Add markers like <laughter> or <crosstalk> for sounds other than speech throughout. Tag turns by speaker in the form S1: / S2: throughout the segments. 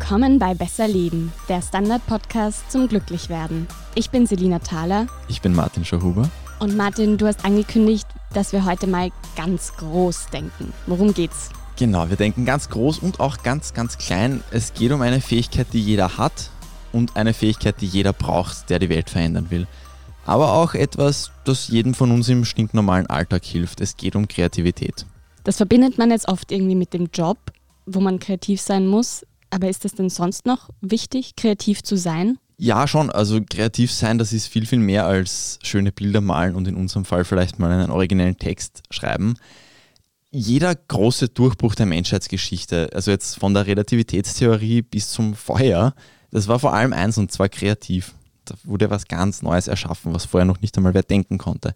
S1: Willkommen bei Besser Leben, der Standard-Podcast zum Glücklichwerden. Ich bin Selina Thaler.
S2: Ich bin Martin Schauhuber.
S1: Und Martin, du hast angekündigt, dass wir heute mal ganz groß denken. Worum geht's?
S2: Genau, wir denken ganz groß und auch ganz, ganz klein. Es geht um eine Fähigkeit, die jeder hat und eine Fähigkeit, die jeder braucht, der die Welt verändern will. Aber auch etwas, das jedem von uns im stinknormalen Alltag hilft. Es geht um Kreativität.
S1: Das verbindet man jetzt oft irgendwie mit dem Job, wo man kreativ sein muss. Aber ist es denn sonst noch wichtig, kreativ zu sein?
S2: Ja, schon. Also kreativ sein, das ist viel, viel mehr als schöne Bilder malen und in unserem Fall vielleicht mal einen originellen Text schreiben jeder große Durchbruch der Menschheitsgeschichte, also jetzt von der Relativitätstheorie bis zum Feuer, das war vor allem eins und zwar kreativ. Da wurde was ganz Neues erschaffen, was vorher noch nicht einmal wer denken konnte.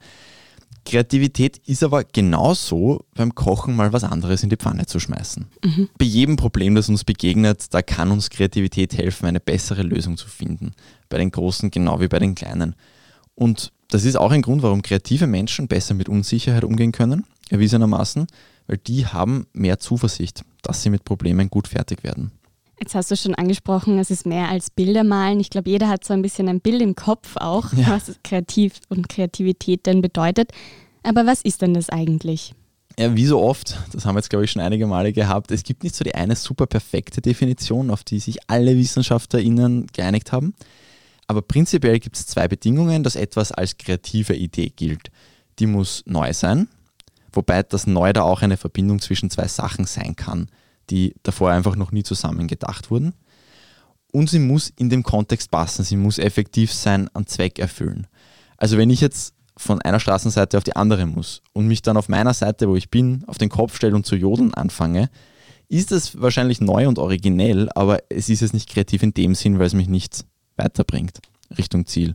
S2: Kreativität ist aber genauso beim Kochen mal was anderes in die Pfanne zu schmeißen. Mhm. Bei jedem Problem, das uns begegnet, da kann uns Kreativität helfen, eine bessere Lösung zu finden. Bei den Großen genau wie bei den Kleinen. Und das ist auch ein Grund, warum kreative Menschen besser mit Unsicherheit umgehen können, erwiesenermaßen, weil die haben mehr Zuversicht, dass sie mit Problemen gut fertig werden.
S1: Jetzt hast du schon angesprochen, es ist mehr als Bilder malen. Ich glaube, jeder hat so ein bisschen ein Bild im Kopf auch, ja. was kreativ und Kreativität denn bedeutet. Aber was ist denn das eigentlich?
S2: Ja, wie so oft, das haben wir jetzt glaube ich schon einige Male gehabt, es gibt nicht so die eine super perfekte Definition, auf die sich alle WissenschaftlerInnen geeinigt haben. Aber prinzipiell gibt es zwei Bedingungen, dass etwas als kreative Idee gilt. Die muss neu sein, wobei das Neu da auch eine Verbindung zwischen zwei Sachen sein kann, die davor einfach noch nie zusammen gedacht wurden. Und sie muss in dem Kontext passen, sie muss effektiv sein, an Zweck erfüllen. Also wenn ich jetzt von einer Straßenseite auf die andere muss und mich dann auf meiner Seite, wo ich bin, auf den Kopf stelle und zu jodeln anfange, ist es wahrscheinlich neu und originell, aber es ist es nicht kreativ in dem Sinn, weil es mich nicht weiterbringt Richtung Ziel.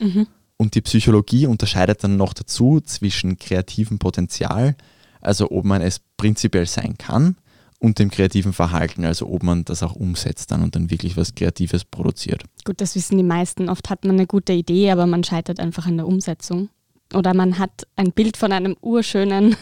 S2: Mhm. Und die Psychologie unterscheidet dann noch dazu zwischen kreativem Potenzial, also ob man es prinzipiell sein kann, und dem kreativen Verhalten, also ob man das auch umsetzt dann und dann wirklich was Kreatives produziert.
S1: Gut, das wissen die meisten. Oft hat man eine gute Idee, aber man scheitert einfach an der Umsetzung. Oder man hat ein Bild von einem urschönen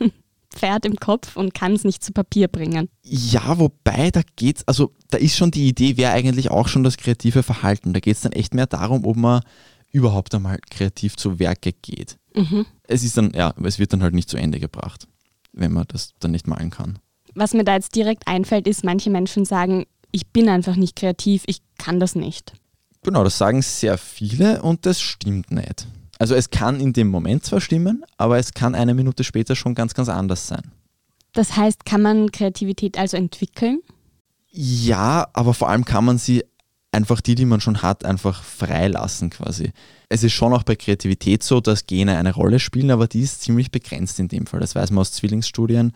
S1: <laughs> Pferd im Kopf und kann es nicht zu Papier bringen.
S2: Ja, wobei da geht's, also da ist schon die Idee, wäre eigentlich auch schon das kreative Verhalten. Da geht es dann echt mehr darum, ob man überhaupt einmal kreativ zu Werke geht. Mhm. Es ist dann, ja, es wird dann halt nicht zu Ende gebracht, wenn man das dann nicht malen kann.
S1: Was mir da jetzt direkt einfällt, ist, manche Menschen sagen, ich bin einfach nicht kreativ, ich kann das nicht.
S2: Genau, das sagen sehr viele und das stimmt nicht. Also es kann in dem Moment zwar stimmen, aber es kann eine Minute später schon ganz, ganz anders sein.
S1: Das heißt, kann man Kreativität also entwickeln?
S2: Ja, aber vor allem kann man sie einfach die, die man schon hat, einfach freilassen quasi. Es ist schon auch bei Kreativität so, dass Gene eine Rolle spielen, aber die ist ziemlich begrenzt in dem Fall. Das weiß man aus Zwillingsstudien.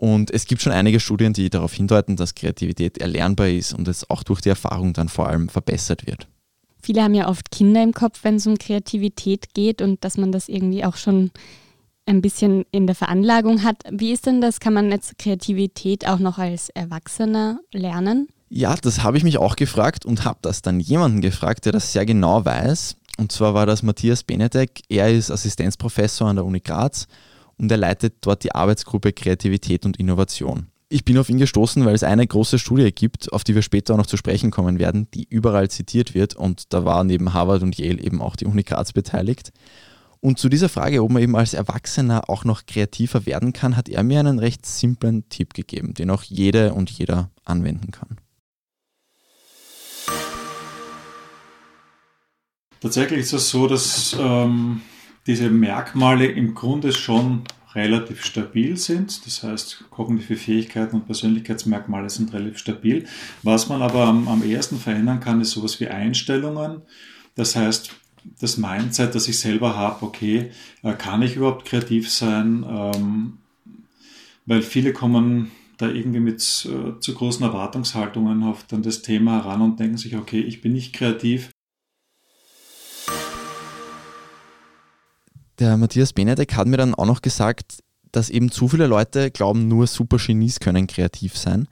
S2: Und es gibt schon einige Studien, die darauf hindeuten, dass Kreativität erlernbar ist und es auch durch die Erfahrung dann vor allem verbessert wird.
S1: Viele haben ja oft Kinder im Kopf, wenn es um Kreativität geht und dass man das irgendwie auch schon ein bisschen in der Veranlagung hat. Wie ist denn das? Kann man jetzt Kreativität auch noch als Erwachsener lernen?
S2: Ja, das habe ich mich auch gefragt und habe das dann jemanden gefragt, der das sehr genau weiß. Und zwar war das Matthias Benedek. Er ist Assistenzprofessor an der Uni Graz und er leitet dort die Arbeitsgruppe Kreativität und Innovation. Ich bin auf ihn gestoßen, weil es eine große Studie gibt, auf die wir später auch noch zu sprechen kommen werden, die überall zitiert wird und da war neben Harvard und Yale eben auch die Uni Graz beteiligt. Und zu dieser Frage, ob man eben als Erwachsener auch noch kreativer werden kann, hat er mir einen recht simplen Tipp gegeben, den auch jede und jeder anwenden kann.
S3: Tatsächlich ist es so, dass ähm, diese Merkmale im Grunde schon relativ stabil sind. Das heißt, kognitive Fähigkeiten und Persönlichkeitsmerkmale sind relativ stabil. Was man aber am, am ehesten verändern kann, ist sowas wie Einstellungen. Das heißt, das Mindset, das ich selber habe, okay, äh, kann ich überhaupt kreativ sein? Ähm, weil viele kommen da irgendwie mit äh, zu großen Erwartungshaltungen auf dann das Thema heran und denken sich, okay, ich bin nicht kreativ,
S2: Der Matthias Benedek hat mir dann auch noch gesagt, dass eben zu viele Leute glauben, nur Super-Genies können kreativ sein.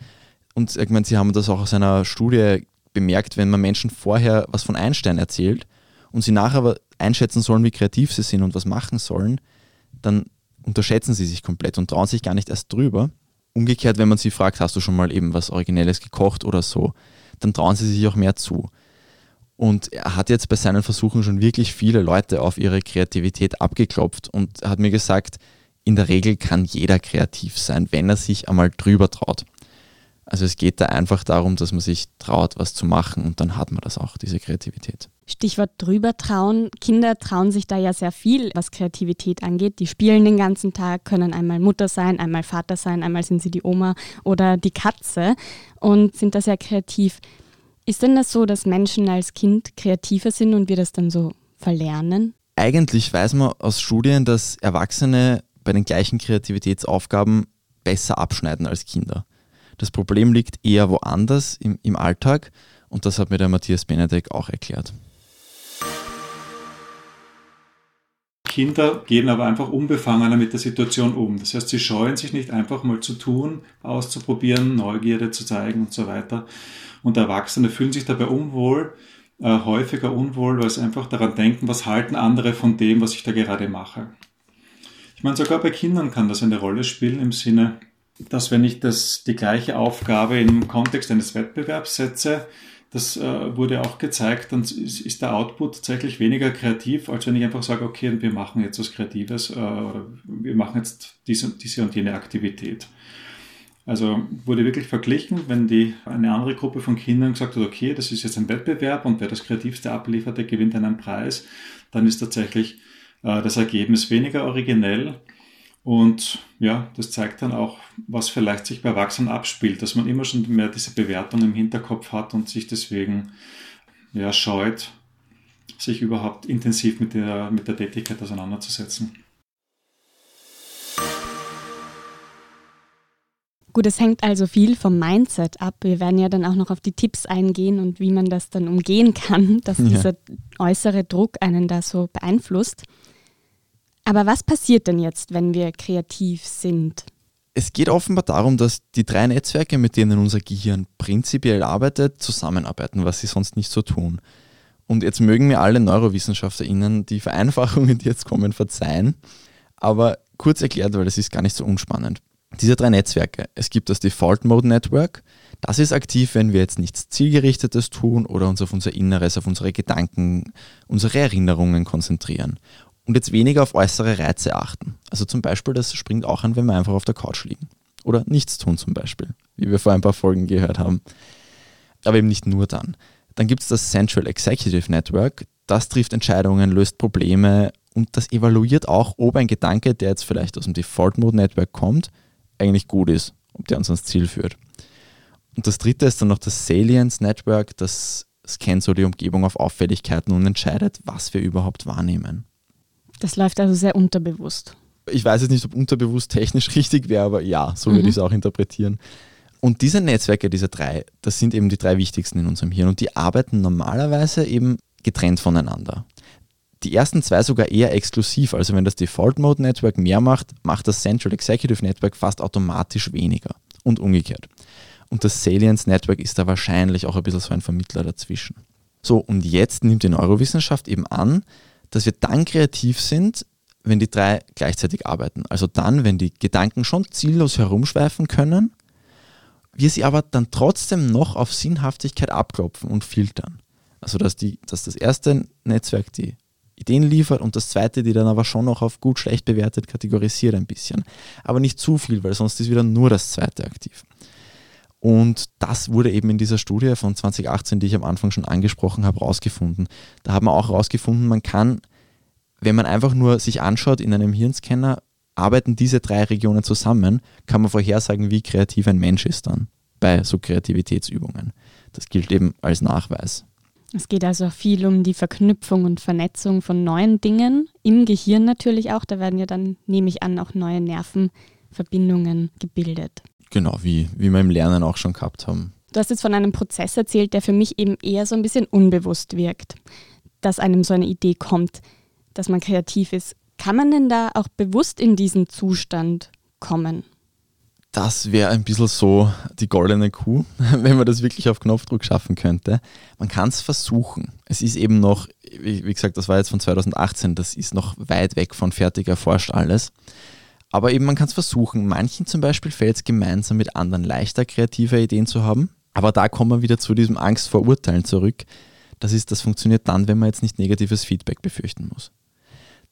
S2: Und ich meine, sie haben das auch aus einer Studie bemerkt, wenn man Menschen vorher was von Einstein erzählt und sie nachher aber einschätzen sollen, wie kreativ sie sind und was machen sollen, dann unterschätzen sie sich komplett und trauen sich gar nicht erst drüber. Umgekehrt, wenn man sie fragt, hast du schon mal eben was Originelles gekocht oder so, dann trauen sie sich auch mehr zu. Und er hat jetzt bei seinen Versuchen schon wirklich viele Leute auf ihre Kreativität abgeklopft und hat mir gesagt, in der Regel kann jeder kreativ sein, wenn er sich einmal drüber traut. Also es geht da einfach darum, dass man sich traut, was zu machen und dann hat man das auch, diese Kreativität.
S1: Stichwort drüber trauen. Kinder trauen sich da ja sehr viel, was Kreativität angeht. Die spielen den ganzen Tag, können einmal Mutter sein, einmal Vater sein, einmal sind sie die Oma oder die Katze und sind da sehr kreativ. Ist denn das so, dass Menschen als Kind kreativer sind und wir das dann so verlernen?
S2: Eigentlich weiß man aus Studien, dass Erwachsene bei den gleichen Kreativitätsaufgaben besser abschneiden als Kinder. Das Problem liegt eher woanders im, im Alltag und das hat mir der Matthias Benedek auch erklärt.
S3: Kinder gehen aber einfach unbefangener mit der Situation um. Das heißt, sie scheuen sich nicht einfach mal zu tun, auszuprobieren, Neugierde zu zeigen und so weiter. Und Erwachsene fühlen sich dabei unwohl, äh, häufiger unwohl, weil sie einfach daran denken, was halten andere von dem, was ich da gerade mache. Ich meine, sogar bei Kindern kann das eine Rolle spielen im Sinne, dass wenn ich das, die gleiche Aufgabe im Kontext eines Wettbewerbs setze, das äh, wurde auch gezeigt, dann ist, ist, der Output tatsächlich weniger kreativ, als wenn ich einfach sage, okay, wir machen jetzt was Kreatives äh, oder wir machen jetzt diese, diese und jene Aktivität. Also wurde wirklich verglichen, wenn die eine andere Gruppe von Kindern gesagt hat, okay, das ist jetzt ein Wettbewerb und wer das Kreativste abliefert, der gewinnt einen Preis, dann ist tatsächlich äh, das Ergebnis weniger originell und ja, das zeigt dann auch, was vielleicht sich bei Erwachsenen abspielt, dass man immer schon mehr diese Bewertung im Hinterkopf hat und sich deswegen ja, scheut, sich überhaupt intensiv mit der, mit der Tätigkeit auseinanderzusetzen.
S1: Gut, es hängt also viel vom Mindset ab. Wir werden ja dann auch noch auf die Tipps eingehen und wie man das dann umgehen kann, dass ja. dieser äußere Druck einen da so beeinflusst. Aber was passiert denn jetzt, wenn wir kreativ sind?
S2: Es geht offenbar darum, dass die drei Netzwerke, mit denen unser Gehirn prinzipiell arbeitet, zusammenarbeiten, was sie sonst nicht so tun. Und jetzt mögen mir alle NeurowissenschaftlerInnen die Vereinfachungen, die jetzt kommen, verzeihen. Aber kurz erklärt, weil das ist gar nicht so unspannend. Diese drei Netzwerke, es gibt das Default Mode Network, das ist aktiv, wenn wir jetzt nichts Zielgerichtetes tun oder uns auf unser Inneres, auf unsere Gedanken, unsere Erinnerungen konzentrieren und jetzt weniger auf äußere Reize achten. Also zum Beispiel, das springt auch an, wenn wir einfach auf der Couch liegen. Oder nichts tun zum Beispiel, wie wir vor ein paar Folgen gehört haben. Aber eben nicht nur dann. Dann gibt es das Central Executive Network. Das trifft Entscheidungen, löst Probleme und das evaluiert auch, ob ein Gedanke, der jetzt vielleicht aus dem Default Mode Network kommt, eigentlich gut ist, ob der uns ans Ziel führt. Und das dritte ist dann noch das Salience Network, das scannt so die Umgebung auf Auffälligkeiten und entscheidet, was wir überhaupt wahrnehmen.
S1: Das läuft also sehr unterbewusst.
S2: Ich weiß jetzt nicht, ob unterbewusst technisch <laughs> richtig wäre, aber ja, so mhm. würde ich es auch interpretieren. Und diese Netzwerke, diese drei, das sind eben die drei wichtigsten in unserem Hirn und die arbeiten normalerweise eben getrennt voneinander. Die ersten zwei sogar eher exklusiv, also wenn das Default Mode Network mehr macht, macht das Central Executive Network fast automatisch weniger und umgekehrt. Und das Salience Network ist da wahrscheinlich auch ein bisschen so ein Vermittler dazwischen. So, und jetzt nimmt die Neurowissenschaft eben an, dass wir dann kreativ sind, wenn die drei gleichzeitig arbeiten. Also dann, wenn die Gedanken schon ziellos herumschweifen können, wir sie aber dann trotzdem noch auf Sinnhaftigkeit abklopfen und filtern. Also dass, die, dass das erste Netzwerk die Ideen liefert und das zweite, die dann aber schon noch auf gut, schlecht bewertet, kategorisiert ein bisschen. Aber nicht zu viel, weil sonst ist wieder nur das zweite aktiv. Und das wurde eben in dieser Studie von 2018, die ich am Anfang schon angesprochen habe, rausgefunden. Da haben wir auch rausgefunden, man kann, wenn man einfach nur sich anschaut in einem Hirnscanner, arbeiten diese drei Regionen zusammen, kann man vorhersagen, wie kreativ ein Mensch ist dann bei so Kreativitätsübungen. Das gilt eben als Nachweis.
S1: Es geht also viel um die Verknüpfung und Vernetzung von neuen Dingen, im Gehirn natürlich auch. Da werden ja dann, nehme ich an, auch neue Nervenverbindungen gebildet.
S2: Genau, wie, wie wir im Lernen auch schon gehabt haben.
S1: Du hast jetzt von einem Prozess erzählt, der für mich eben eher so ein bisschen unbewusst wirkt, dass einem so eine Idee kommt, dass man kreativ ist. Kann man denn da auch bewusst in diesen Zustand kommen?
S2: Das wäre ein bisschen so die goldene Kuh, <laughs> wenn man das wirklich auf Knopfdruck schaffen könnte. Man kann es versuchen. Es ist eben noch, wie gesagt, das war jetzt von 2018, das ist noch weit weg von fertig erforscht alles. Aber eben man kann es versuchen. Manchen zum Beispiel fällt es gemeinsam mit anderen leichter, kreative Ideen zu haben. Aber da kommen wir wieder zu diesem Angst vor Urteilen zurück. Das ist, das funktioniert dann, wenn man jetzt nicht negatives Feedback befürchten muss.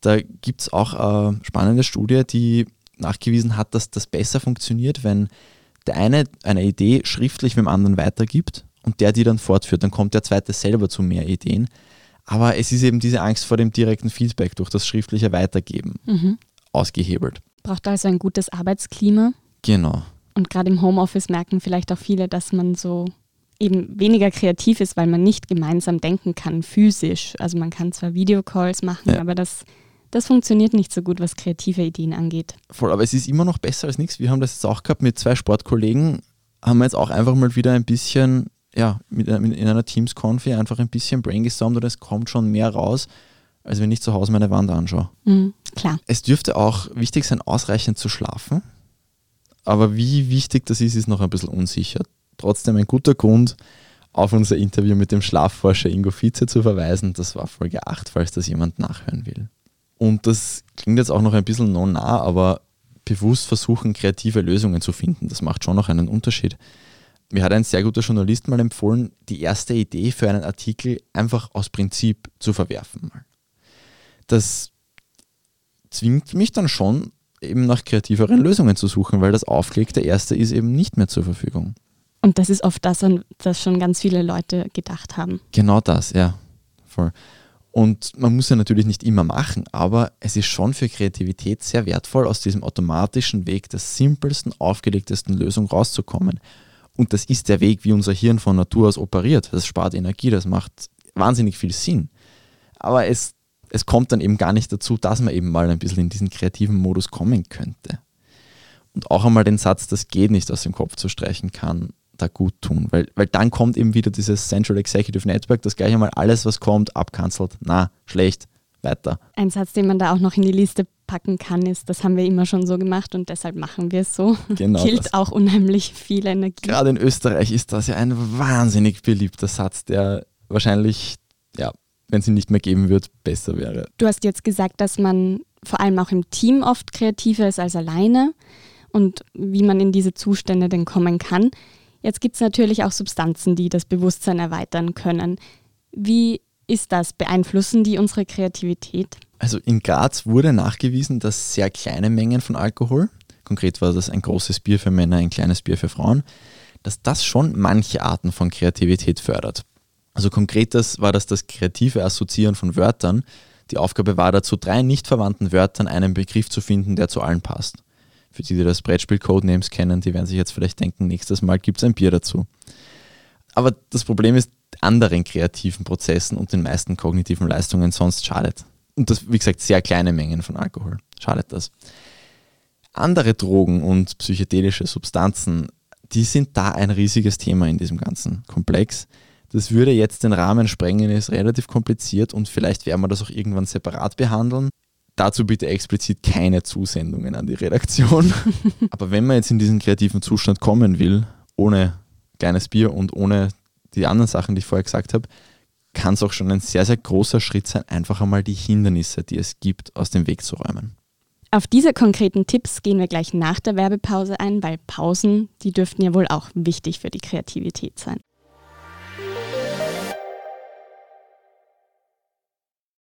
S2: Da gibt es auch eine spannende Studie, die nachgewiesen hat, dass das besser funktioniert, wenn der eine eine Idee schriftlich mit dem anderen weitergibt und der die dann fortführt. Dann kommt der zweite selber zu mehr Ideen. Aber es ist eben diese Angst vor dem direkten Feedback durch das schriftliche Weitergeben mhm. ausgehebelt.
S1: Braucht also ein gutes Arbeitsklima.
S2: Genau.
S1: Und gerade im Homeoffice merken vielleicht auch viele, dass man so eben weniger kreativ ist, weil man nicht gemeinsam denken kann, physisch. Also man kann zwar Videocalls machen, ja. aber das, das funktioniert nicht so gut, was kreative Ideen angeht.
S2: Voll, aber es ist immer noch besser als nichts. Wir haben das jetzt auch gehabt mit zwei Sportkollegen, haben wir jetzt auch einfach mal wieder ein bisschen, ja, mit, in einer Teams-Konfi einfach ein bisschen brainstormt und es kommt schon mehr raus, als wenn ich zu Hause meine Wand anschaue.
S1: Mhm, klar.
S2: Es dürfte auch wichtig sein, ausreichend zu schlafen. Aber wie wichtig das ist, ist noch ein bisschen unsicher. Trotzdem ein guter Grund, auf unser Interview mit dem Schlafforscher Ingo Vize zu verweisen. Das war Folge 8, falls das jemand nachhören will. Und das klingt jetzt auch noch ein bisschen non nah, aber bewusst versuchen, kreative Lösungen zu finden, das macht schon noch einen Unterschied. Mir hat ein sehr guter Journalist mal empfohlen, die erste Idee für einen Artikel einfach aus Prinzip zu verwerfen. Das zwingt mich dann schon eben nach kreativeren Lösungen zu suchen, weil das aufgelegte erste ist eben nicht mehr zur Verfügung.
S1: Und das ist oft das, an das schon ganz viele Leute gedacht haben.
S2: Genau das, ja. Voll. Und man muss ja natürlich nicht immer machen, aber es ist schon für Kreativität sehr wertvoll, aus diesem automatischen Weg der simpelsten, aufgelegtesten Lösung rauszukommen. Und das ist der Weg, wie unser Hirn von Natur aus operiert. Das spart Energie, das macht wahnsinnig viel Sinn. Aber es es kommt dann eben gar nicht dazu, dass man eben mal ein bisschen in diesen kreativen Modus kommen könnte. Und auch einmal den Satz, das geht nicht aus dem Kopf zu streichen kann, da gut tun. Weil, weil dann kommt eben wieder dieses Central Executive Network, das gleich einmal alles, was kommt, abkanzelt. Na, schlecht, weiter.
S1: Ein Satz, den man da auch noch in die Liste packen kann, ist, das haben wir immer schon so gemacht und deshalb machen wir es so. Genau das. auch unheimlich viel Energie.
S2: Gerade in Österreich ist das ja ein wahnsinnig beliebter Satz, der wahrscheinlich ja, wenn sie nicht mehr geben wird, besser wäre.
S1: Du hast jetzt gesagt, dass man vor allem auch im Team oft kreativer ist als alleine und wie man in diese Zustände denn kommen kann. Jetzt gibt es natürlich auch Substanzen, die das Bewusstsein erweitern können. Wie ist das? Beeinflussen die unsere Kreativität?
S2: Also in Graz wurde nachgewiesen, dass sehr kleine Mengen von Alkohol, konkret war das ein großes Bier für Männer, ein kleines Bier für Frauen, dass das schon manche Arten von Kreativität fördert. Also konkret das war das das kreative Assoziieren von Wörtern. Die Aufgabe war dazu, drei nicht verwandten Wörtern einen Begriff zu finden, der zu allen passt. Für die, die das Brettspiel Codenames kennen, die werden sich jetzt vielleicht denken, nächstes Mal gibt es ein Bier dazu. Aber das Problem ist, anderen kreativen Prozessen und den meisten kognitiven Leistungen sonst schadet. Und das, wie gesagt, sehr kleine Mengen von Alkohol. Schadet das. Andere Drogen und psychedelische Substanzen, die sind da ein riesiges Thema in diesem ganzen Komplex. Das würde jetzt den Rahmen sprengen, ist relativ kompliziert und vielleicht werden wir das auch irgendwann separat behandeln. Dazu bitte explizit keine Zusendungen an die Redaktion. <laughs> Aber wenn man jetzt in diesen kreativen Zustand kommen will, ohne kleines Bier und ohne die anderen Sachen, die ich vorher gesagt habe, kann es auch schon ein sehr, sehr großer Schritt sein, einfach einmal die Hindernisse, die es gibt, aus dem Weg zu räumen.
S1: Auf diese konkreten Tipps gehen wir gleich nach der Werbepause ein, weil Pausen, die dürften ja wohl auch wichtig für die Kreativität sein.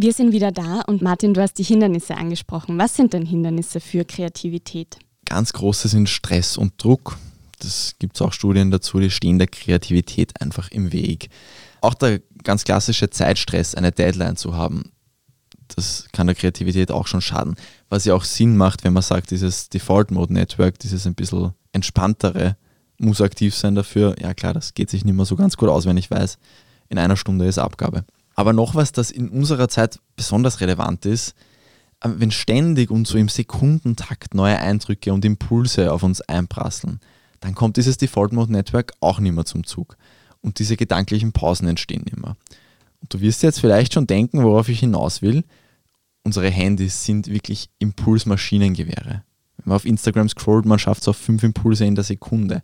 S1: Wir sind wieder da und Martin, du hast die Hindernisse angesprochen. Was sind denn Hindernisse für Kreativität?
S2: Ganz große sind Stress und Druck. Das gibt es auch Studien dazu, die stehen der Kreativität einfach im Weg. Auch der ganz klassische Zeitstress, eine Deadline zu haben, das kann der Kreativität auch schon schaden. Was ja auch Sinn macht, wenn man sagt, dieses Default Mode Network, dieses ein bisschen entspanntere, muss aktiv sein dafür. Ja klar, das geht sich nicht mehr so ganz gut aus, wenn ich weiß, in einer Stunde ist Abgabe. Aber noch was, das in unserer Zeit besonders relevant ist, äh, wenn ständig und so im Sekundentakt neue Eindrücke und Impulse auf uns einprasseln, dann kommt dieses Default Mode Network auch nicht mehr zum Zug. Und diese gedanklichen Pausen entstehen nicht mehr. Und du wirst jetzt vielleicht schon denken, worauf ich hinaus will. Unsere Handys sind wirklich Impulsmaschinengewehre. Wenn man auf Instagram scrollt, man schafft es auf fünf Impulse in der Sekunde,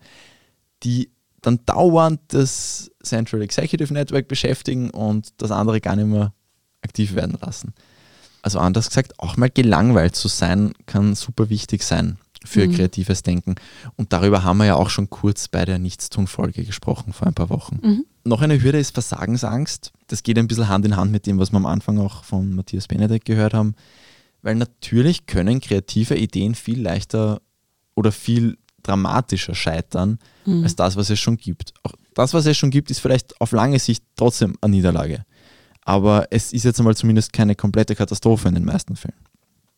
S2: die dann dauernd das Central Executive Network beschäftigen und das andere gar nicht mehr aktiv werden lassen. Also anders gesagt, auch mal gelangweilt zu sein, kann super wichtig sein für mhm. kreatives Denken. Und darüber haben wir ja auch schon kurz bei der Nichtstun-Folge gesprochen vor ein paar Wochen. Mhm. Noch eine Hürde ist Versagensangst. Das geht ein bisschen Hand in Hand mit dem, was wir am Anfang auch von Matthias Benedek gehört haben. Weil natürlich können kreative Ideen viel leichter oder viel dramatischer scheitern mhm. als das, was es schon gibt. Auch das, was es schon gibt, ist vielleicht auf lange Sicht trotzdem eine Niederlage. Aber es ist jetzt einmal zumindest keine komplette Katastrophe in den meisten Fällen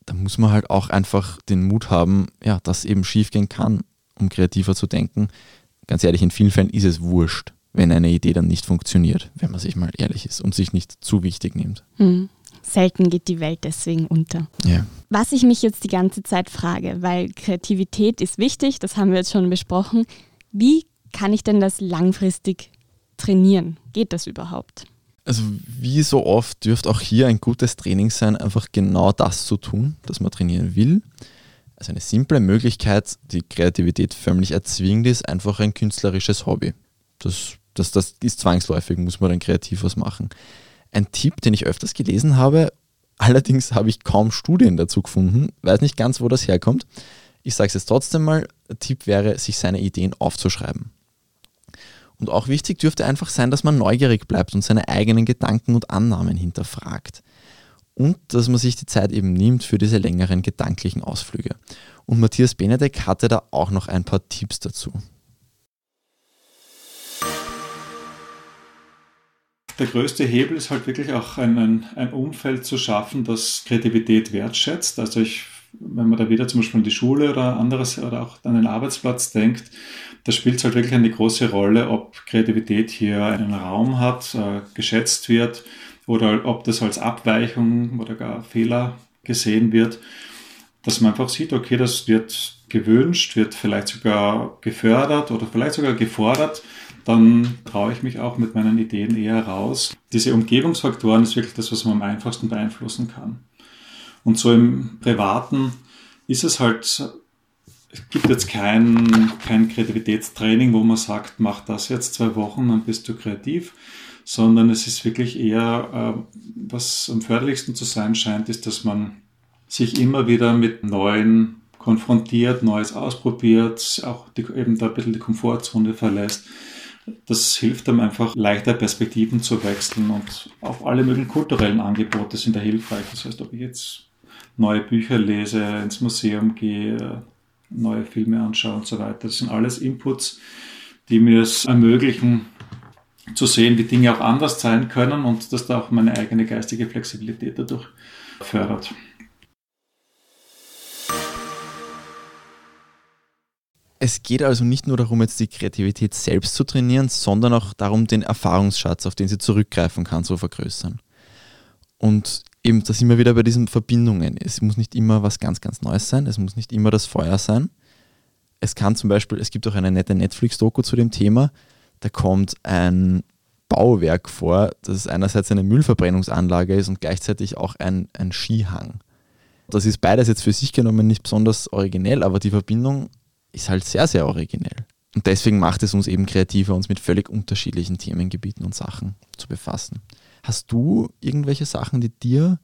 S2: da muss man halt auch einfach den Mut haben, ja, dass eben schiefgehen kann, um kreativer zu denken. Ganz ehrlich, in vielen Fällen ist es wurscht, wenn eine Idee dann nicht funktioniert, wenn man sich mal ehrlich ist und sich nicht zu wichtig nimmt.
S1: Hm. Selten geht die Welt deswegen unter.
S2: Ja.
S1: Was ich mich jetzt die ganze Zeit frage, weil Kreativität ist wichtig, das haben wir jetzt schon besprochen. Wie kann ich denn das langfristig trainieren? Geht das überhaupt?
S2: Also wie so oft dürfte auch hier ein gutes Training sein, einfach genau das zu tun, das man trainieren will. Also eine simple Möglichkeit, die Kreativität förmlich erzwingt, ist einfach ein künstlerisches Hobby. Das, das, das ist zwangsläufig, muss man dann kreativ was machen. Ein Tipp, den ich öfters gelesen habe, allerdings habe ich kaum Studien dazu gefunden, weiß nicht ganz, wo das herkommt. Ich sage es jetzt trotzdem mal, Tipp wäre, sich seine Ideen aufzuschreiben. Und auch wichtig dürfte einfach sein, dass man neugierig bleibt und seine eigenen Gedanken und Annahmen hinterfragt. Und dass man sich die Zeit eben nimmt für diese längeren gedanklichen Ausflüge. Und Matthias Benedek hatte da auch noch ein paar Tipps dazu.
S3: Der größte Hebel ist halt wirklich auch ein, ein, ein Umfeld zu schaffen, das Kreativität wertschätzt. Also ich wenn man da wieder zum Beispiel an die Schule oder anderes oder auch an den Arbeitsplatz denkt, da spielt es halt wirklich eine große Rolle, ob Kreativität hier einen Raum hat, äh, geschätzt wird oder ob das als Abweichung oder gar Fehler gesehen wird, dass man einfach sieht, okay, das wird gewünscht, wird vielleicht sogar gefördert oder vielleicht sogar gefordert, dann traue ich mich auch mit meinen Ideen eher raus. Diese Umgebungsfaktoren ist wirklich das, was man am einfachsten beeinflussen kann. Und so im Privaten ist es halt, es gibt jetzt kein, kein Kreativitätstraining, wo man sagt, mach das jetzt zwei Wochen, dann bist du kreativ, sondern es ist wirklich eher, äh, was am förderlichsten zu sein scheint, ist, dass man sich immer wieder mit neuen konfrontiert, Neues ausprobiert, auch die, eben da ein bisschen die Komfortzone verlässt. Das hilft einem einfach leichter Perspektiven zu wechseln und auch alle möglichen kulturellen Angebote sind da hilfreich. Das heißt, ob ich jetzt neue Bücher lese, ins Museum gehe, neue Filme anschaue und so weiter. Das sind alles Inputs, die mir es ermöglichen, zu sehen, wie Dinge auch anders sein können und dass da auch meine eigene geistige Flexibilität dadurch fördert.
S2: Es geht also nicht nur darum, jetzt die Kreativität selbst zu trainieren, sondern auch darum, den Erfahrungsschatz, auf den sie zurückgreifen kann, zu vergrößern. Und eben, da sind wir wieder bei diesen Verbindungen. Es muss nicht immer was ganz, ganz Neues sein, es muss nicht immer das Feuer sein. Es kann zum Beispiel, es gibt auch eine nette Netflix-Doku zu dem Thema, da kommt ein Bauwerk vor, das einerseits eine Müllverbrennungsanlage ist und gleichzeitig auch ein, ein Skihang. Das ist beides jetzt für sich genommen nicht besonders originell, aber die Verbindung ist halt sehr, sehr originell. Und deswegen macht es uns eben kreativer, uns mit völlig unterschiedlichen Themengebieten und Sachen zu befassen. Hast du irgendwelche Sachen, die dir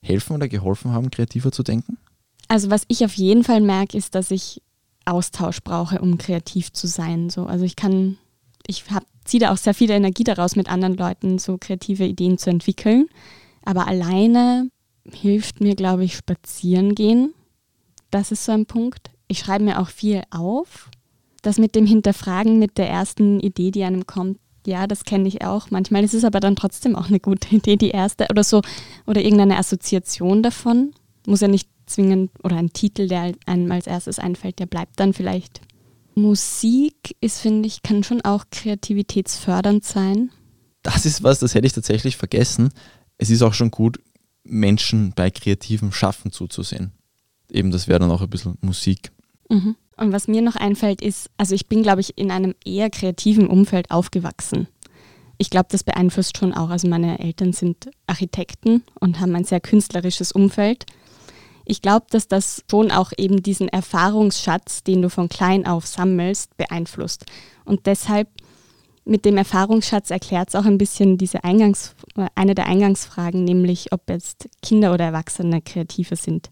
S2: helfen oder geholfen haben, kreativer zu denken?
S1: Also was ich auf jeden Fall merke, ist, dass ich Austausch brauche, um kreativ zu sein. So, also ich kann, ich ziehe da auch sehr viel Energie daraus, mit anderen Leuten so kreative Ideen zu entwickeln. Aber alleine hilft mir, glaube ich, spazieren gehen. Das ist so ein Punkt. Ich schreibe mir auch viel auf. Das mit dem Hinterfragen, mit der ersten Idee, die einem kommt, ja, das kenne ich auch. Manchmal ist es aber dann trotzdem auch eine gute <laughs> Idee, die erste oder so, oder irgendeine Assoziation davon. Muss ja nicht zwingend, oder ein Titel, der einem als erstes einfällt, der bleibt dann vielleicht. Musik ist, finde ich, kann schon auch kreativitätsfördernd sein.
S2: Das ist was, das hätte ich tatsächlich vergessen. Es ist auch schon gut, Menschen bei kreativem Schaffen zuzusehen. Eben, das wäre dann auch ein bisschen Musik.
S1: Mhm. Und was mir noch einfällt, ist, also ich bin, glaube ich, in einem eher kreativen Umfeld aufgewachsen. Ich glaube, das beeinflusst schon auch. Also meine Eltern sind Architekten und haben ein sehr künstlerisches Umfeld. Ich glaube, dass das schon auch eben diesen Erfahrungsschatz, den du von klein auf sammelst, beeinflusst. Und deshalb mit dem Erfahrungsschatz erklärt es auch ein bisschen diese Eingangs, eine der Eingangsfragen, nämlich ob jetzt Kinder oder Erwachsene kreativer sind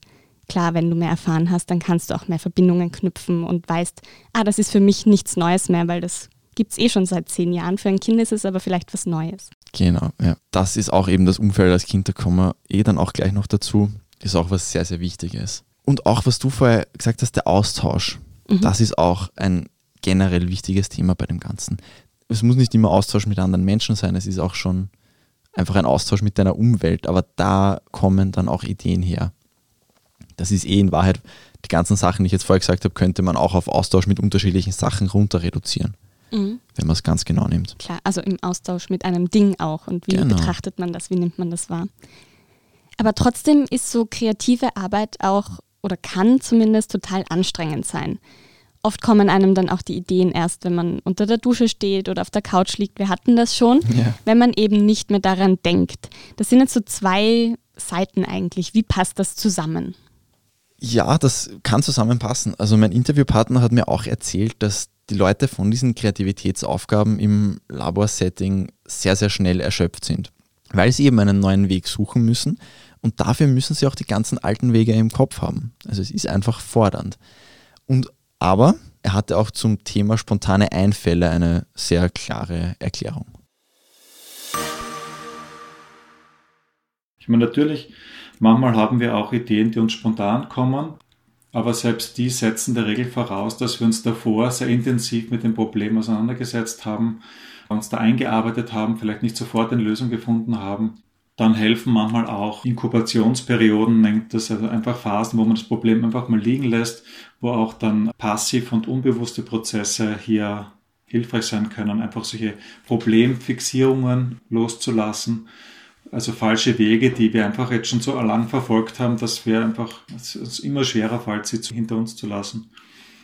S1: klar, wenn du mehr erfahren hast, dann kannst du auch mehr Verbindungen knüpfen und weißt, ah, das ist für mich nichts Neues mehr, weil das gibt es eh schon seit zehn Jahren. Für ein Kind ist es aber vielleicht was Neues.
S2: Genau, ja. Das ist auch eben das Umfeld als Kind, da kommen wir eh dann auch gleich noch dazu. Ist auch was sehr, sehr Wichtiges. Und auch, was du vorher gesagt hast, der Austausch. Mhm. Das ist auch ein generell wichtiges Thema bei dem Ganzen. Es muss nicht immer Austausch mit anderen Menschen sein, es ist auch schon einfach ein Austausch mit deiner Umwelt, aber da kommen dann auch Ideen her das ist eh in Wahrheit, die ganzen Sachen, die ich jetzt vorher gesagt habe, könnte man auch auf Austausch mit unterschiedlichen Sachen runter reduzieren. Mhm. Wenn man es ganz genau nimmt.
S1: Klar, also im Austausch mit einem Ding auch. Und wie genau. betrachtet man das, wie nimmt man das wahr? Aber trotzdem ist so kreative Arbeit auch oder kann zumindest total anstrengend sein. Oft kommen einem dann auch die Ideen erst, wenn man unter der Dusche steht oder auf der Couch liegt. Wir hatten das schon, ja. wenn man eben nicht mehr daran denkt. Das sind jetzt so zwei Seiten eigentlich. Wie passt das zusammen?
S2: Ja, das kann zusammenpassen. Also mein Interviewpartner hat mir auch erzählt, dass die Leute von diesen Kreativitätsaufgaben im Laborsetting sehr, sehr schnell erschöpft sind, weil sie eben einen neuen Weg suchen müssen und dafür müssen sie auch die ganzen alten Wege im Kopf haben. Also es ist einfach fordernd. Und aber er hatte auch zum Thema spontane Einfälle eine sehr klare Erklärung.
S3: Ich meine, natürlich Manchmal haben wir auch Ideen, die uns spontan kommen, aber selbst die setzen der Regel voraus, dass wir uns davor sehr intensiv mit dem Problem auseinandergesetzt haben, uns da eingearbeitet haben, vielleicht nicht sofort eine Lösung gefunden haben. Dann helfen manchmal auch Inkubationsperioden, nennt das also einfach Phasen, wo man das Problem einfach mal liegen lässt, wo auch dann passiv und unbewusste Prozesse hier hilfreich sein können, einfach solche Problemfixierungen loszulassen also falsche Wege, die wir einfach jetzt schon so lang verfolgt haben, dass wir einfach es uns immer schwerer fällt, sie hinter uns zu lassen.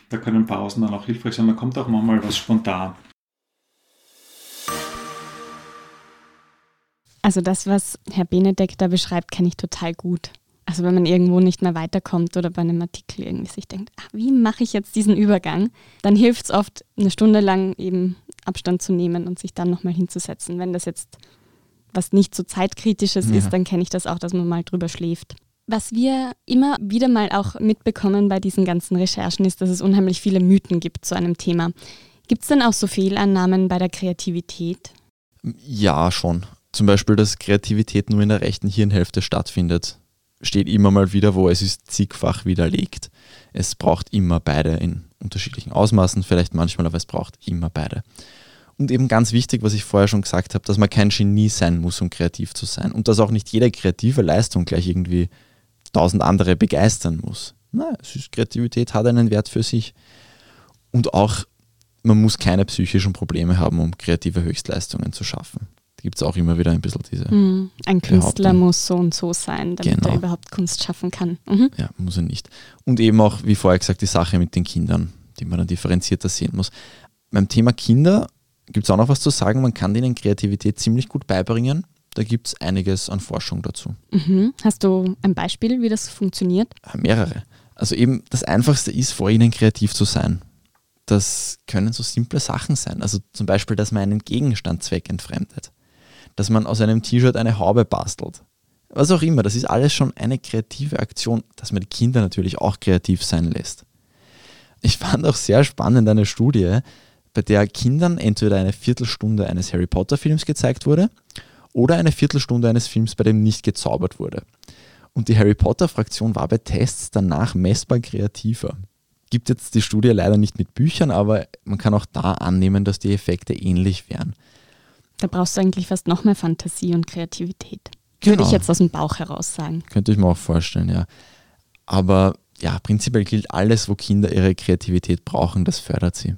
S3: Da können Pausen dann auch hilfreich sein. Da kommt auch manchmal was spontan.
S1: Also das, was Herr Benedek da beschreibt, kenne ich total gut. Also wenn man irgendwo nicht mehr weiterkommt oder bei einem Artikel irgendwie sich denkt, ach, wie mache ich jetzt diesen Übergang, dann hilft es oft, eine Stunde lang eben Abstand zu nehmen und sich dann nochmal hinzusetzen. Wenn das jetzt was nicht so zeitkritisches ja. ist, dann kenne ich das auch, dass man mal drüber schläft. Was wir immer wieder mal auch mitbekommen bei diesen ganzen Recherchen ist, dass es unheimlich viele Mythen gibt zu einem Thema. Gibt es denn auch so Fehlannahmen bei der Kreativität?
S2: Ja, schon. Zum Beispiel, dass Kreativität nur in der rechten Hirnhälfte stattfindet, steht immer mal wieder, wo es ist zigfach widerlegt. Es braucht immer beide in unterschiedlichen Ausmaßen, vielleicht manchmal, aber es braucht immer beide. Und eben ganz wichtig, was ich vorher schon gesagt habe, dass man kein Genie sein muss, um kreativ zu sein. Und dass auch nicht jede kreative Leistung gleich irgendwie tausend andere begeistern muss. Nein, Kreativität hat einen Wert für sich. Und auch, man muss keine psychischen Probleme haben, um kreative Höchstleistungen zu schaffen. Da gibt es auch immer wieder ein bisschen diese.
S1: Mhm. Ein Künstler muss so und so sein, damit genau. er überhaupt Kunst schaffen kann.
S2: Mhm. Ja, muss er nicht. Und eben auch, wie vorher gesagt, die Sache mit den Kindern, die man dann differenzierter sehen muss. Beim Thema Kinder gibt es auch noch was zu sagen. Man kann denen Kreativität ziemlich gut beibringen. Da gibt es einiges an Forschung dazu.
S1: Mhm. Hast du ein Beispiel, wie das funktioniert?
S2: Mehrere. Also eben das Einfachste ist, vor ihnen kreativ zu sein. Das können so simple Sachen sein. Also zum Beispiel, dass man einen Gegenstand zweckentfremdet. Dass man aus einem T-Shirt eine Haube bastelt. Was auch immer, das ist alles schon eine kreative Aktion, dass man die Kinder natürlich auch kreativ sein lässt. Ich fand auch sehr spannend eine Studie, bei der Kindern entweder eine Viertelstunde eines Harry Potter Films gezeigt wurde oder eine Viertelstunde eines Films, bei dem nicht gezaubert wurde. Und die Harry Potter Fraktion war bei Tests danach messbar kreativer. Gibt jetzt die Studie leider nicht mit Büchern, aber man kann auch da annehmen, dass die Effekte ähnlich wären.
S1: Da brauchst du eigentlich fast noch mehr Fantasie und Kreativität. Genau. Würde ich jetzt aus dem Bauch heraus sagen.
S2: Könnte ich mir auch vorstellen, ja. Aber ja, prinzipiell gilt alles, wo Kinder ihre Kreativität brauchen, das fördert sie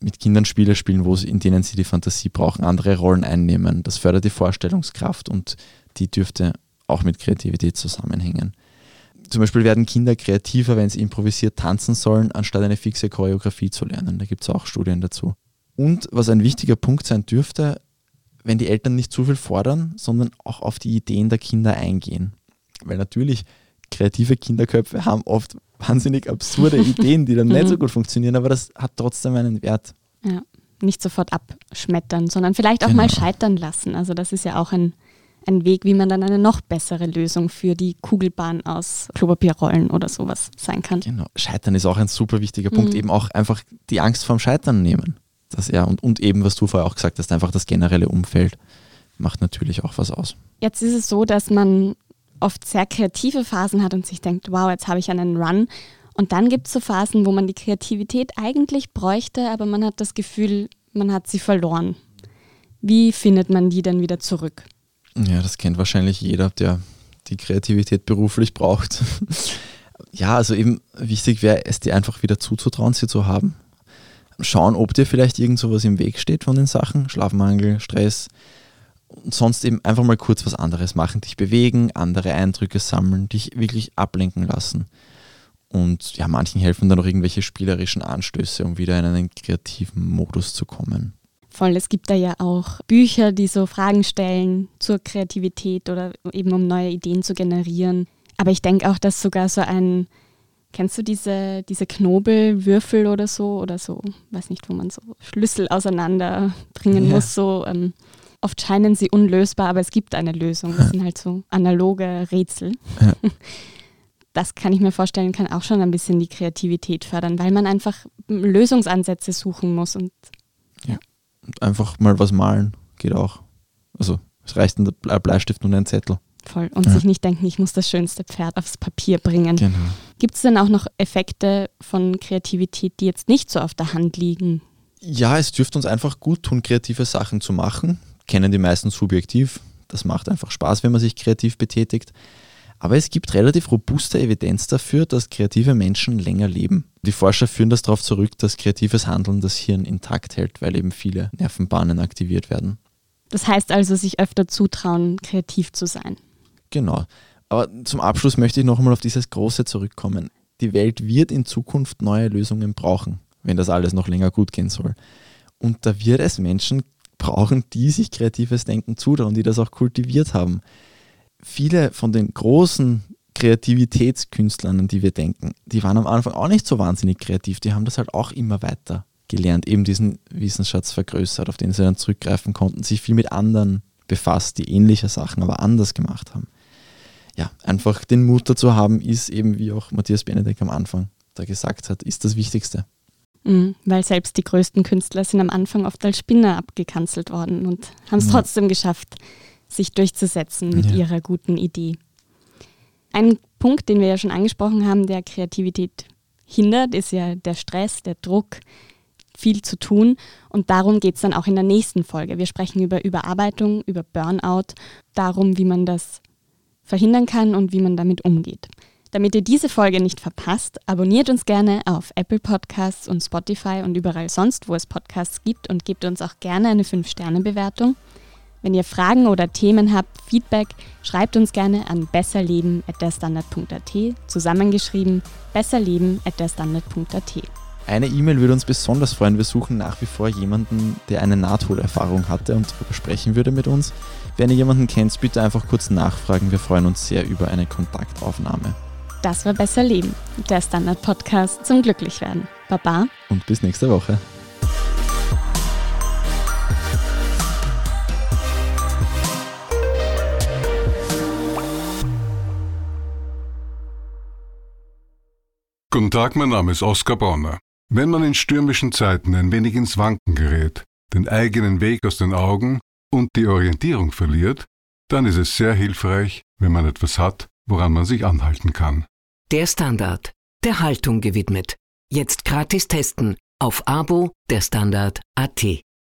S2: mit Kindern Spiele spielen, wo in denen sie die Fantasie brauchen, andere Rollen einnehmen. Das fördert die Vorstellungskraft und die dürfte auch mit Kreativität zusammenhängen. Zum Beispiel werden Kinder kreativer, wenn sie improvisiert tanzen sollen, anstatt eine fixe Choreografie zu lernen. Da gibt es auch Studien dazu. Und was ein wichtiger Punkt sein dürfte, wenn die Eltern nicht zu viel fordern, sondern auch auf die Ideen der Kinder eingehen. Weil natürlich kreative Kinderköpfe haben oft wahnsinnig absurde Ideen, die dann <laughs> nicht so mhm. gut funktionieren, aber das hat trotzdem einen Wert.
S1: Ja, nicht sofort abschmettern, sondern vielleicht auch genau. mal scheitern lassen. Also das ist ja auch ein, ein Weg, wie man dann eine noch bessere Lösung für die Kugelbahn aus Klopapierrollen oder sowas sein kann.
S2: Genau, Scheitern ist auch ein super wichtiger Punkt, mhm. eben auch einfach die Angst vorm Scheitern nehmen. Das, ja, und, und eben, was du vorher auch gesagt hast, einfach das generelle Umfeld macht natürlich auch was aus.
S1: Jetzt ist es so, dass man oft sehr kreative Phasen hat und sich denkt, wow, jetzt habe ich einen Run. Und dann gibt es so Phasen, wo man die Kreativität eigentlich bräuchte, aber man hat das Gefühl, man hat sie verloren. Wie findet man die dann wieder zurück?
S2: Ja, das kennt wahrscheinlich jeder, der die Kreativität beruflich braucht. <laughs> ja, also eben wichtig wäre es dir einfach wieder zuzutrauen, sie zu haben. Schauen, ob dir vielleicht irgend sowas im Weg steht von den Sachen, Schlafmangel, Stress, und sonst eben einfach mal kurz was anderes machen, dich bewegen, andere Eindrücke sammeln, dich wirklich ablenken lassen. Und ja, manchen helfen dann auch irgendwelche spielerischen Anstöße, um wieder in einen kreativen Modus zu kommen.
S1: Voll, es gibt da ja auch Bücher, die so Fragen stellen zur Kreativität oder eben um neue Ideen zu generieren. Aber ich denke auch, dass sogar so ein, kennst du diese, diese Knobelwürfel oder so oder so, weiß nicht, wo man so Schlüssel auseinanderbringen ja. muss, so ähm, Oft scheinen sie unlösbar, aber es gibt eine Lösung. Das sind halt so analoge Rätsel. Ja. <laughs> Das kann ich mir vorstellen, kann auch schon ein bisschen die Kreativität fördern, weil man einfach Lösungsansätze suchen muss und
S2: ja. Einfach mal was malen geht auch. Also es reicht ein Bleistift und ein Zettel.
S1: Voll. Und ja. sich nicht denken, ich muss das schönste Pferd aufs Papier bringen. Genau. Gibt es denn auch noch Effekte von Kreativität, die jetzt nicht so auf der Hand liegen?
S2: Ja, es dürfte uns einfach gut tun, kreative Sachen zu machen kennen die meisten subjektiv. Das macht einfach Spaß, wenn man sich kreativ betätigt. Aber es gibt relativ robuste Evidenz dafür, dass kreative Menschen länger leben. Die Forscher führen das darauf zurück, dass kreatives Handeln das Hirn intakt hält, weil eben viele Nervenbahnen aktiviert werden.
S1: Das heißt also, sich öfter zutrauen, kreativ zu sein.
S2: Genau. Aber zum Abschluss möchte ich nochmal auf dieses Große zurückkommen. Die Welt wird in Zukunft neue Lösungen brauchen, wenn das alles noch länger gut gehen soll. Und da wird es Menschen brauchen, die sich kreatives Denken zutrauen, die das auch kultiviert haben. Viele von den großen Kreativitätskünstlern, an die wir denken, die waren am Anfang auch nicht so wahnsinnig kreativ. Die haben das halt auch immer weiter gelernt, eben diesen Wissensschatz vergrößert, auf den sie dann zurückgreifen konnten, sich viel mit anderen befasst, die ähnliche Sachen, aber anders gemacht haben. Ja, einfach den Mut dazu haben, ist eben, wie auch Matthias Benedek am Anfang da gesagt hat, ist das Wichtigste.
S1: Mhm, weil selbst die größten Künstler sind am Anfang oft als Spinner abgekanzelt worden und haben es ja. trotzdem geschafft, sich durchzusetzen mit ja. ihrer guten Idee. Ein Punkt, den wir ja schon angesprochen haben, der Kreativität hindert, ist ja der Stress, der Druck, viel zu tun. Und darum geht es dann auch in der nächsten Folge. Wir sprechen über Überarbeitung, über Burnout, darum, wie man das verhindern kann und wie man damit umgeht. Damit ihr diese Folge nicht verpasst, abonniert uns gerne auf Apple Podcasts und Spotify und überall sonst, wo es Podcasts gibt und gebt uns auch gerne eine 5-Sterne-Bewertung. Wenn ihr Fragen oder Themen habt, Feedback, schreibt uns gerne an besserleben.derstandard.at, zusammengeschrieben besserleben.derstandard.at.
S2: Eine E-Mail würde uns besonders freuen. Wir suchen nach wie vor jemanden, der eine Nahtoderfahrung hatte und darüber sprechen würde mit uns. Wenn ihr jemanden kennt, bitte einfach kurz nachfragen. Wir freuen uns sehr über eine Kontaktaufnahme.
S1: Das war Besser Leben, der Standard-Podcast zum Glücklichwerden. Baba.
S2: Und bis nächste Woche.
S4: Guten Tag, mein Name ist Oskar Bonner. Wenn man in stürmischen Zeiten ein wenig ins Wanken gerät, den eigenen Weg aus den Augen und die Orientierung verliert, dann ist es sehr hilfreich, wenn man etwas hat, woran man sich anhalten kann.
S5: Der Standard, der Haltung gewidmet. Jetzt gratis testen auf Abo der Standard.at.